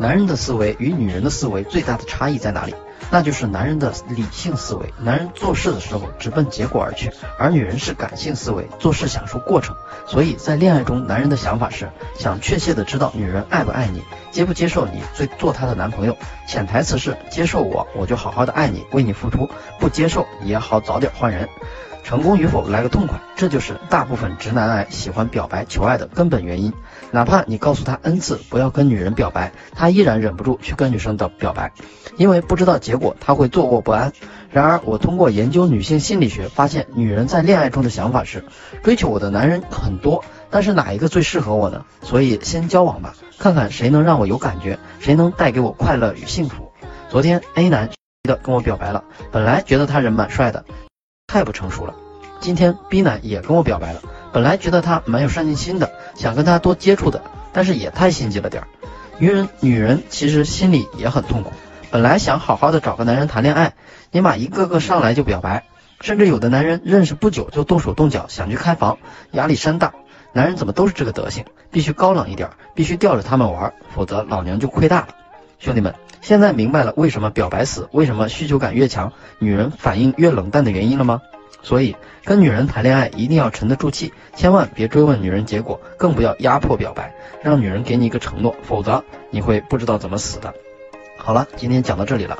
男人的思维与女人的思维最大的差异在哪里？那就是男人的理性思维，男人做事的时候直奔结果而去，而女人是感性思维，做事享受过程。所以在恋爱中，男人的想法是想确切的知道女人爱不爱你，接不接受你最做她的男朋友。潜台词是接受我，我就好好的爱你，为你付出；不接受也好早点换人。成功与否来个痛快，这就是大部分直男癌喜欢表白求爱的根本原因。哪怕你告诉他 n 次不要跟女人表白，他依然忍不住去跟女生的表白，因为不知道结果他会坐卧不安。然而我通过研究女性心理学发现，女人在恋爱中的想法是追求我的男人很多，但是哪一个最适合我呢？所以先交往吧，看看谁能让我有感觉，谁能带给我快乐与幸福。昨天 A 男的跟我表白了，本来觉得他人蛮帅的。太不成熟了。今天 B 男也跟我表白了，本来觉得他蛮有上进心的，想跟他多接触的，但是也太心急了点儿。女人，女人其实心里也很痛苦。本来想好好的找个男人谈恋爱，你妈一个个上来就表白，甚至有的男人认识不久就动手动脚想去开房，压力山大。男人怎么都是这个德行？必须高冷一点，必须吊着他们玩，否则老娘就亏大了。兄弟们。现在明白了为什么表白死，为什么需求感越强，女人反应越冷淡的原因了吗？所以跟女人谈恋爱一定要沉得住气，千万别追问女人结果，更不要压迫表白，让女人给你一个承诺，否则你会不知道怎么死的。好了，今天讲到这里了。